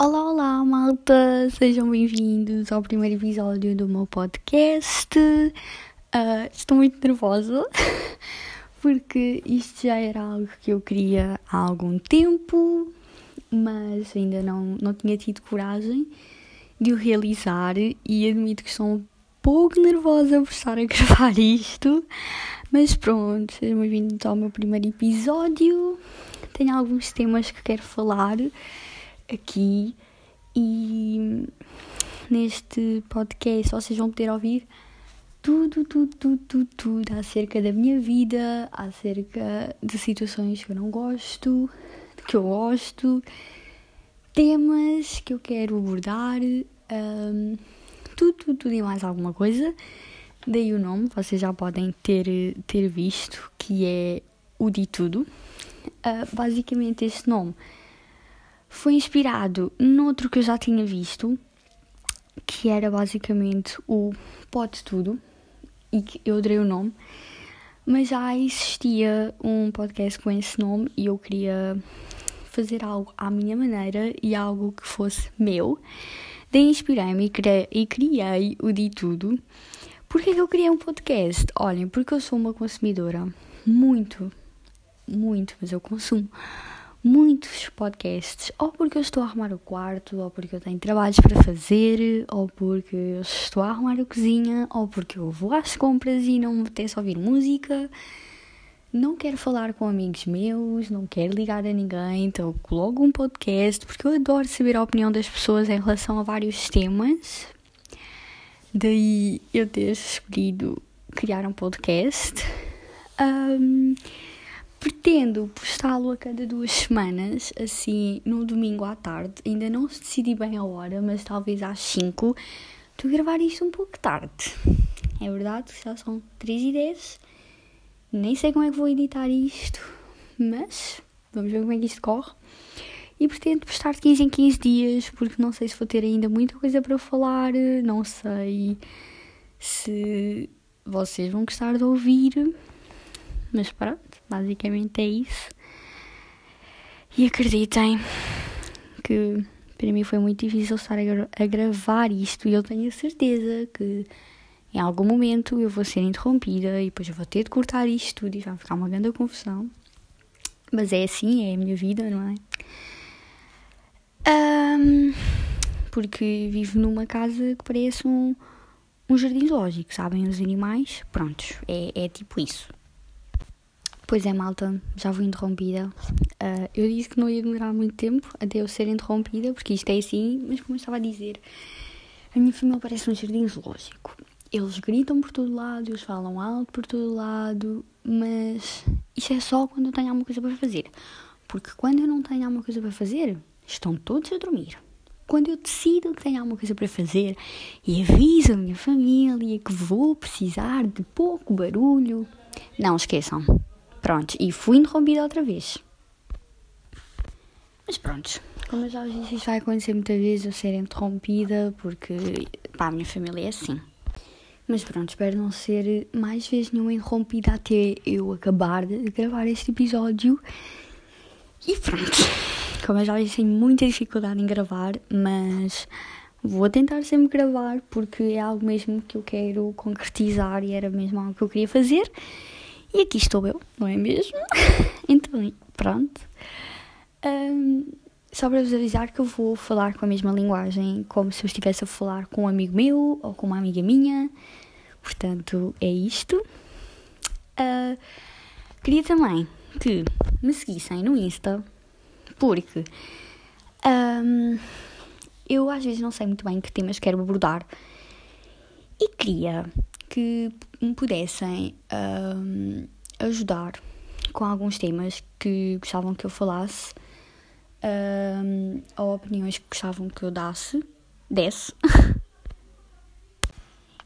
Olá, olá, malta! Sejam bem-vindos ao primeiro episódio do meu podcast. Uh, estou muito nervosa porque isto já era algo que eu queria há algum tempo, mas ainda não, não tinha tido coragem de o realizar e admito que estou um pouco nervosa por estar a gravar isto. Mas pronto, sejam bem-vindos ao meu primeiro episódio. Tenho alguns temas que quero falar aqui e neste podcast vocês vão poder ouvir tudo, tudo, tudo, tudo, tudo acerca da minha vida, acerca de situações que eu não gosto, que eu gosto, temas que eu quero abordar, um, tudo, tudo, tudo e mais alguma coisa. Daí o nome, vocês já podem ter, ter visto, que é o de tudo. Uh, basicamente este nome foi inspirado noutro que eu já tinha visto, que era basicamente o Pode Tudo, e que eu dei o nome, mas já existia um podcast com esse nome e eu queria fazer algo à minha maneira e algo que fosse meu. Daí inspirei-me e, e criei o De Tudo. Porquê que eu criei um podcast? Olhem, porque eu sou uma consumidora muito, muito, mas eu consumo muitos podcasts, ou porque eu estou a arrumar o quarto, ou porque eu tenho trabalhos para fazer, ou porque eu estou a arrumar a cozinha, ou porque eu vou às compras e não me apetece ouvir música. Não quero falar com amigos meus, não quero ligar a ninguém, então coloco um podcast porque eu adoro saber a opinião das pessoas em relação a vários temas. Daí eu ter escolhido criar um podcast. Um, Pretendo postá-lo a cada duas semanas, assim no domingo à tarde. Ainda não decidi bem a hora, mas talvez às 5. Estou a gravar isto um pouco tarde. É verdade, já são 3 e 10. Nem sei como é que vou editar isto, mas vamos ver como é que isto corre. E pretendo postar de 15 em 15 dias, porque não sei se vou ter ainda muita coisa para falar, não sei se vocês vão gostar de ouvir, mas pronto. Basicamente é isso. E acreditem que para mim foi muito difícil estar a, gra a gravar isto e eu tenho a certeza que em algum momento eu vou ser interrompida e depois eu vou ter de cortar isto tudo e vai ficar uma grande confusão. Mas é assim, é a minha vida, não é? Um, porque vivo numa casa que parece um, um jardim zoológico, sabem? Os animais, prontos, é, é tipo isso. Pois é, malta, já vou interrompida. Uh, eu disse que não ia demorar muito tempo até eu ser interrompida, porque isto é assim, mas como eu estava a dizer, a minha família parece um jardim zoológico. Eles gritam por todo lado, eles falam alto por todo lado, mas isso é só quando eu tenho alguma coisa para fazer. Porque quando eu não tenho alguma coisa para fazer, estão todos a dormir. Quando eu decido que tenho alguma coisa para fazer e aviso a minha família que vou precisar de pouco barulho, não esqueçam, Pronto, e fui interrompida outra vez. Mas pronto, como eu já disse, isto vai acontecer muitas vezes eu ser interrompida, porque pá, a minha família é assim. Mas pronto, espero não ser mais vezes nenhuma interrompida até eu acabar de gravar este episódio. E pronto, como eu já disse, tenho muita dificuldade em gravar, mas vou tentar sempre gravar porque é algo mesmo que eu quero concretizar e era mesmo algo que eu queria fazer. E aqui estou eu, não é mesmo? então, pronto. Um, só para vos avisar que eu vou falar com a mesma linguagem, como se eu estivesse a falar com um amigo meu ou com uma amiga minha. Portanto, é isto. Uh, queria também que me seguissem no Insta, porque um, eu às vezes não sei muito bem que temas quero abordar e queria que me pudessem um, ajudar com alguns temas que gostavam que eu falasse um, ou opiniões que gostavam que eu dasse, desse.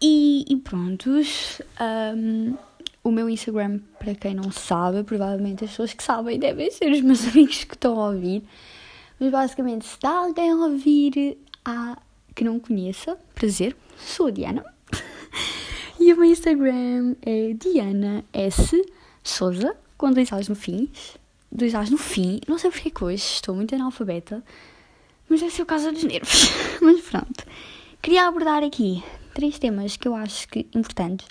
e, e prontos. Um, o meu Instagram, para quem não sabe, provavelmente as pessoas que sabem devem ser os meus amigos que estão a ouvir. Mas basicamente, se está alguém a ouvir a, que não conheça, prazer, sou a Diana. O meu Instagram é Diana S. Souza, com dois A's no fim. Dois A's no fim. Não sei porque que hoje estou muito analfabeta. Mas esse é o caso dos nervos. mas pronto. Queria abordar aqui três temas que eu acho que importantes.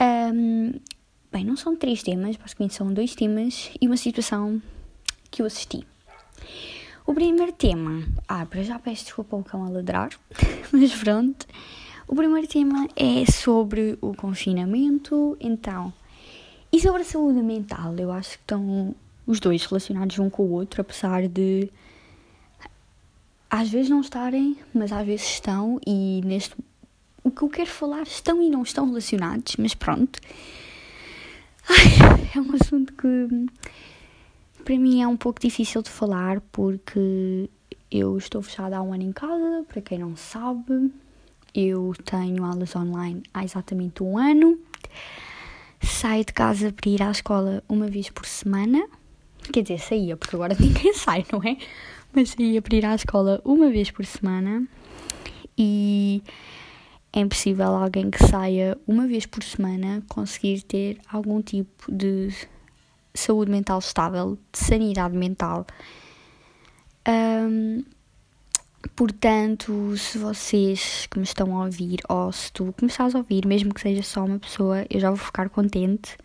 Um, bem, não são três temas, basicamente são dois temas e uma situação que eu assisti. O primeiro tema. Ah, para já peço desculpa ao cão a ladrar, mas pronto. O primeiro tema é sobre o confinamento, então. E sobre a saúde mental, eu acho que estão os dois relacionados um com o outro, apesar de às vezes não estarem, mas às vezes estão, e neste. O que eu quero falar estão e não estão relacionados, mas pronto. Ai, é um assunto que para mim é um pouco difícil de falar porque eu estou fechada há um ano em casa, para quem não sabe. Eu tenho aulas online há exatamente um ano. Saio de casa para ir à escola uma vez por semana. Quer dizer, saía, porque agora ninguém sai, não é? Mas saía para ir à escola uma vez por semana. E é impossível alguém que saia uma vez por semana conseguir ter algum tipo de saúde mental estável, de sanidade mental. Um, portanto, se vocês que me estão a ouvir, ou se tu que me estás a ouvir, mesmo que seja só uma pessoa, eu já vou ficar contente.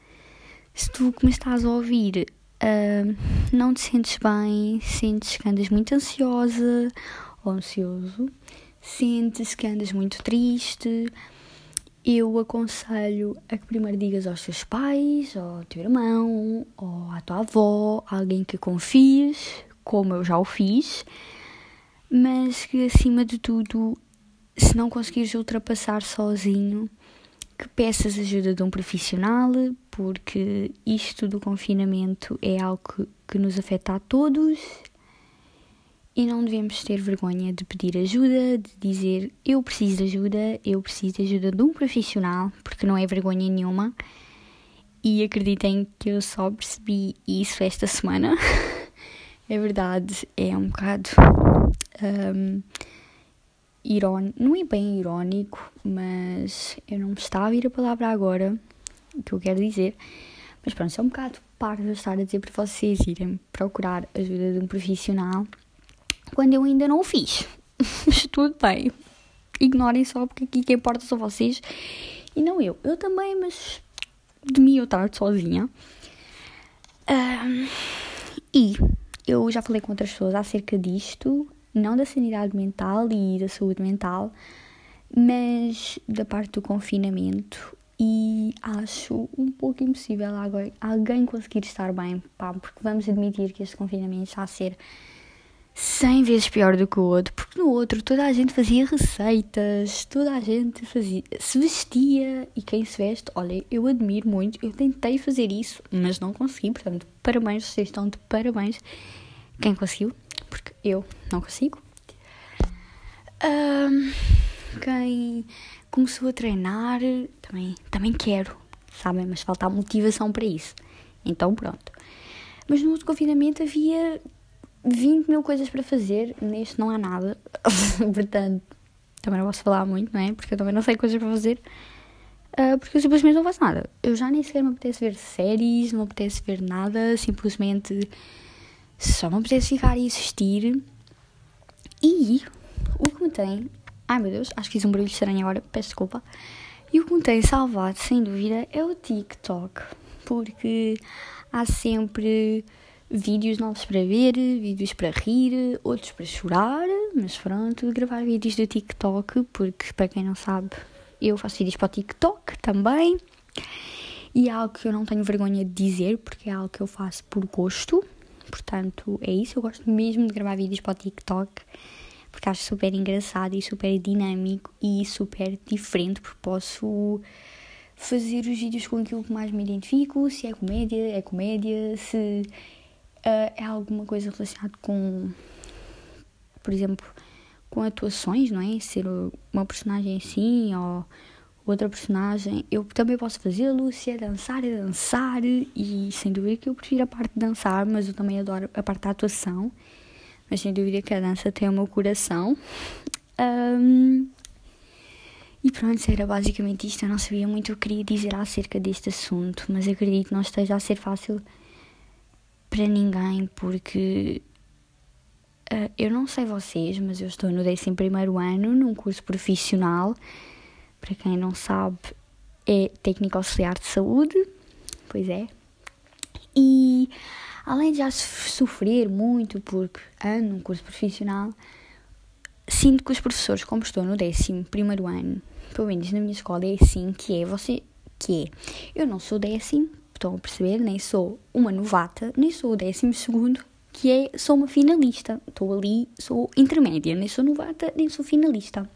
Se tu que me estás a ouvir uh, não te sentes bem, sentes que andas muito ansiosa ou ansioso, sentes que andas muito triste, eu aconselho a que primeiro digas aos teus pais, ou ao teu irmão, ou à tua avó, alguém que confies, como eu já o fiz, mas que acima de tudo, se não conseguires ultrapassar sozinho, que peças ajuda de um profissional, porque isto do confinamento é algo que, que nos afeta a todos e não devemos ter vergonha de pedir ajuda, de dizer eu preciso de ajuda, eu preciso de ajuda de um profissional, porque não é vergonha nenhuma. E acreditem que eu só percebi isso esta semana. é verdade, é um bocado um, irónico, não é bem irónico, mas eu não me está a vir a palavra agora, o que eu quero dizer. Mas pronto, é um bocado parvo estar a dizer para vocês irem procurar ajuda de um profissional quando eu ainda não o fiz. Mas tudo bem. Ignorem só, porque aqui quem importa são vocês e não eu. Eu também, mas de mim eu tarde sozinha. Um, e eu já falei com outras pessoas acerca disto, não da sanidade mental e da saúde mental, mas da parte do confinamento. E acho um pouco impossível alguém conseguir estar bem, pá, porque vamos admitir que este confinamento está a ser 100 vezes pior do que o outro, porque no outro toda a gente fazia receitas, toda a gente fazia, se vestia e quem se veste, olha, eu admiro muito, eu tentei fazer isso, mas não consegui, portanto, parabéns, vocês estão de parabéns. Quem conseguiu? Porque eu não consigo. Um, quem começou a treinar, também, também quero, sabem, mas falta a motivação para isso. Então, pronto. Mas no outro confinamento havia 20 mil coisas para fazer, neste não há nada. Portanto, também não posso falar muito, não é? Porque eu também não sei coisas para fazer. Uh, porque eu simplesmente não faço nada. Eu já nem sequer me apetece ver séries, não me apetece ver nada, simplesmente só me apetece ficar e assistir. E o que me tem. Ai meu Deus, acho que fiz um barulho estranho agora, peço desculpa. E o que me tem salvado, sem dúvida, é o TikTok. Porque há sempre vídeos novos para ver, vídeos para rir, outros para chorar, mas pronto, gravar vídeos do TikTok, porque para quem não sabe, eu faço vídeos para o TikTok também. E é algo que eu não tenho vergonha de dizer, porque é algo que eu faço por gosto. Portanto, é isso. Eu gosto mesmo de gravar vídeos para o TikTok, porque acho super engraçado e super dinâmico e super diferente, porque posso fazer os vídeos com aquilo que mais me identifico. Se é comédia, é comédia. Se uh, é alguma coisa relacionada com, por exemplo, com atuações, não é? Ser uma personagem assim ou outra personagem, eu também posso fazê-lo. Se é dançar, é dançar. E sem dúvida que eu prefiro a parte de dançar, mas eu também adoro a parte da atuação. Mas sem dúvida que a dança tem o meu coração. Um, e pronto, era basicamente isto. Eu não sabia muito o que queria dizer acerca deste assunto, mas acredito que não esteja a ser fácil para ninguém, porque Uh, eu não sei vocês, mas eu estou no 11 ano num curso profissional. Para quem não sabe, é técnico auxiliar de saúde. Pois é. E além de já sofrer muito porque ando num curso profissional, sinto que os professores, como estou no 11 ano, pelo menos na minha escola é assim que é, você que é. Eu não sou décimo, estão a perceber, nem sou uma novata, nem sou o décimo segundo, que é, sou uma finalista. Estou ali, sou intermédia, nem sou novata, nem sou finalista.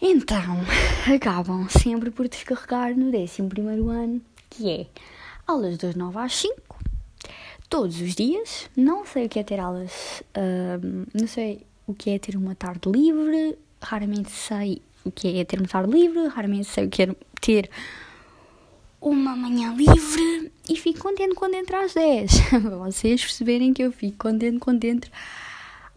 Então, acabam sempre por descarregar no 11 ano, que é aulas das 9 às 5, todos os dias. Não sei o que é ter aulas, uh, não sei o que é ter uma tarde livre, raramente sei o que é ter uma tarde livre, raramente sei o que é ter uma manhã livre e fico contente quando entro às 10. Para vocês perceberem que eu fico contente quando entro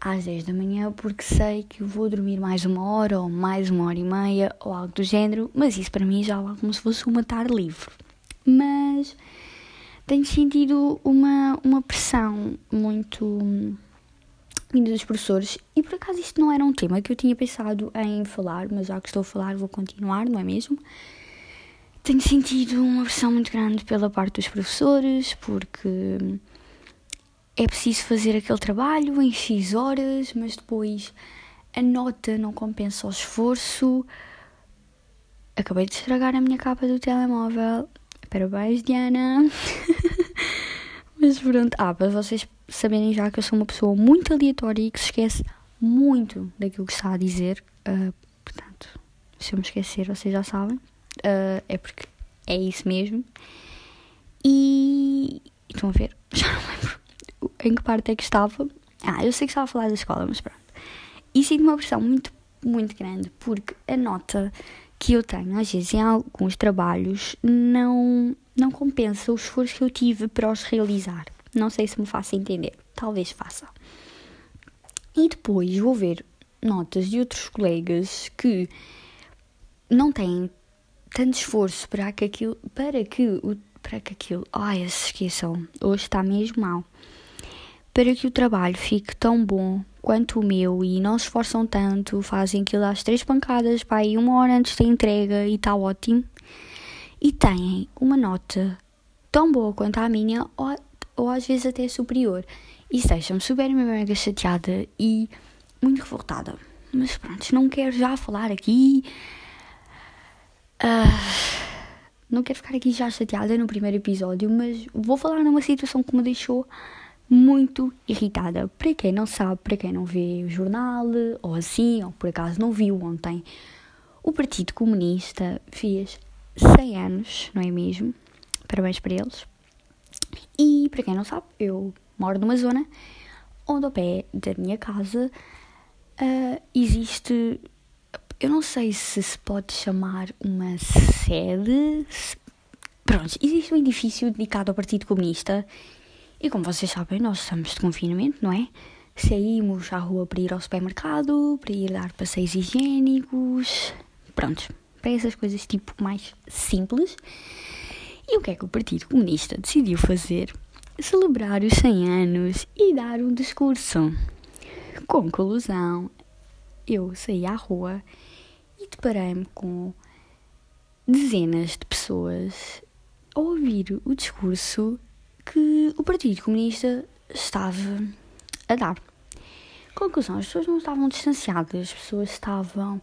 às 10 da manhã porque sei que vou dormir mais uma hora ou mais uma hora e meia ou algo do género, mas isso para mim já é como se fosse uma tarde livre. Mas tenho sentido uma, uma pressão muito vinda dos professores e por acaso isto não era um tema que eu tinha pensado em falar, mas já que estou a falar vou continuar, não é mesmo? Tenho sentido uma pressão muito grande pela parte dos professores, porque é preciso fazer aquele trabalho em X horas, mas depois a nota não compensa o esforço. Acabei de estragar a minha capa do telemóvel. Parabéns, Diana. mas pronto, ah, para vocês saberem já que eu sou uma pessoa muito aleatória e que se esquece muito daquilo que está a dizer. Uh, portanto, se eu me esquecer, vocês já sabem uh, é porque é isso mesmo. E, estão a ver? Já não lembro em que parte é que estava. Ah, eu sei que estava a falar da escola, mas pronto. E sinto uma pressão muito, muito grande, porque a nota que eu tenho, às vezes, em alguns trabalhos, não, não compensa o esforço que eu tive para os realizar. Não sei se me faça entender. Talvez faça. E depois vou ver notas de outros colegas que não têm tanto esforço para que aquilo, para que o, para que aquilo, ai, se esqueçam, hoje está mesmo mal, para que o trabalho fique tão bom quanto o meu e não se esforçam tanto, fazem aquilo às três pancadas, para aí uma hora antes da entrega e está ótimo, e têm uma nota tão boa quanto a minha, ou, ou às vezes até superior. Isso deixa-me super mega chateada e muito revoltada. Mas pronto, não quero já falar aqui Uh, não quero ficar aqui já chateada no primeiro episódio, mas vou falar numa situação que me deixou muito irritada. Para quem não sabe, para quem não vê o jornal, ou assim, ou por acaso não viu ontem, o Partido Comunista fez 100 anos, não é mesmo? Parabéns para eles. E para quem não sabe, eu moro numa zona onde ao pé da minha casa uh, existe eu não sei se se pode chamar uma sede. Pronto, existe um edifício dedicado ao Partido Comunista e, como vocês sabem, nós estamos de confinamento, não é? Saímos à rua para ir ao supermercado, para ir dar passeios higiênicos. Pronto, para essas coisas tipo mais simples. E o que é que o Partido Comunista decidiu fazer? Celebrar os 100 anos e dar um discurso. Conclusão: eu saí à rua e deparei-me com dezenas de pessoas a ouvir o discurso que o Partido Comunista estava a dar. Conclusão: as pessoas não estavam distanciadas, as pessoas estavam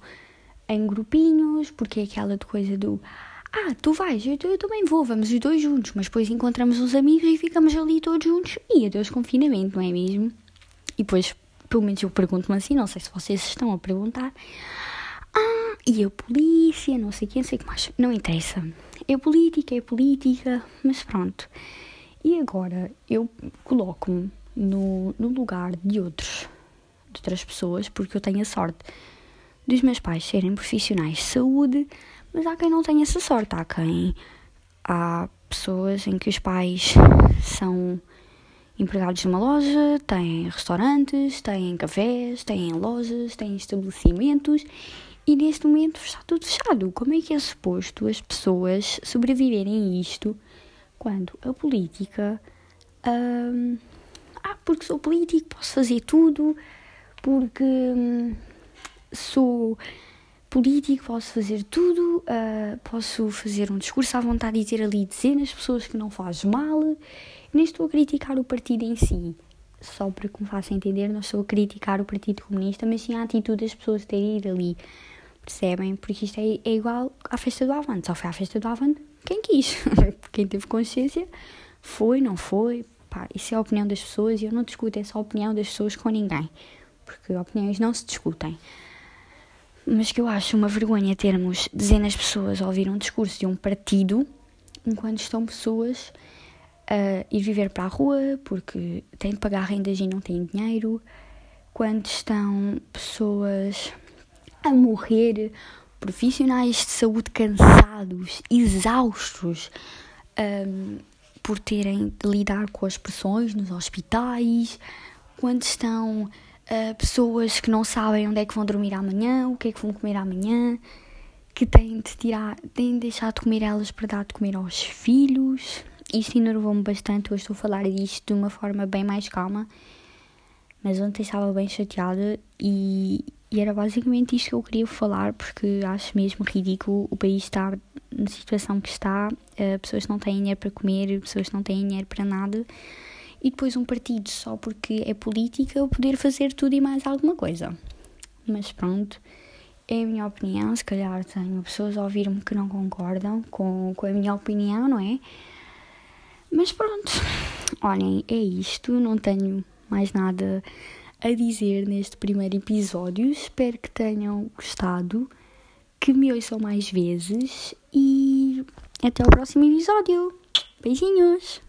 em grupinhos, porque é aquela coisa do ah, tu vais, eu, eu, também vou, vamos os dois juntos, mas depois encontramos uns amigos e ficamos ali todos juntos e adeus confinamento, não é mesmo? E depois, pelo menos eu pergunto-me assim, não sei se vocês estão a perguntar, ah, e a polícia, não sei quem, sei o que mais. Não interessa. É política, é política, mas pronto. E agora eu coloco-me no, no lugar de outros, de outras pessoas, porque eu tenho a sorte dos meus pais serem profissionais de saúde, mas há quem não tenha essa sorte. Há quem. Há pessoas em que os pais são empregados de uma loja, têm restaurantes, têm cafés, têm lojas, têm estabelecimentos e neste momento está tudo fechado. Como é que é suposto as pessoas sobreviverem a isto quando a política hum, ah, porque sou político, posso fazer tudo, porque hum, sou político, posso fazer tudo, uh, posso fazer um discurso à vontade e ter ali dezenas de pessoas que não faz mal. Nem estou a criticar o partido em si, só para que me faça entender, não estou a criticar o Partido Comunista, mas sim a atitude das pessoas terem ido ali. Percebem? Porque isto é, é igual à festa do Avante. Só foi à festa do Avante quem quis. quem teve consciência foi, não foi. Pá, isso é a opinião das pessoas e eu não discuto essa opinião das pessoas com ninguém. Porque opiniões não se discutem mas que eu acho uma vergonha termos dezenas de pessoas a ouvir um discurso de um partido enquanto estão pessoas a ir viver para a rua porque têm de pagar rendas e não têm dinheiro, quando estão pessoas a morrer, profissionais de saúde cansados, exaustos, um, por terem de lidar com as pressões nos hospitais, quando estão uh, pessoas que não sabem onde é que vão dormir amanhã, o que é que vão comer amanhã, que têm de tirar, têm de deixar de comer elas para dar de comer aos filhos. Isto enervou-me bastante, hoje estou a falar disto de uma forma bem mais calma, mas ontem estava bem chateada e, e era basicamente isto que eu queria falar, porque acho mesmo ridículo o país estar na situação que está, uh, pessoas não têm dinheiro para comer, pessoas não têm dinheiro para nada e depois um partido só porque é política poder fazer tudo e mais alguma coisa. Mas pronto, é a minha opinião. Se calhar tenho pessoas a ouvir-me que não concordam com, com a minha opinião, não é? Mas pronto, olhem, é isto. Não tenho mais nada a dizer neste primeiro episódio. Espero que tenham gostado, que me ouçam mais vezes e até o próximo episódio. Beijinhos!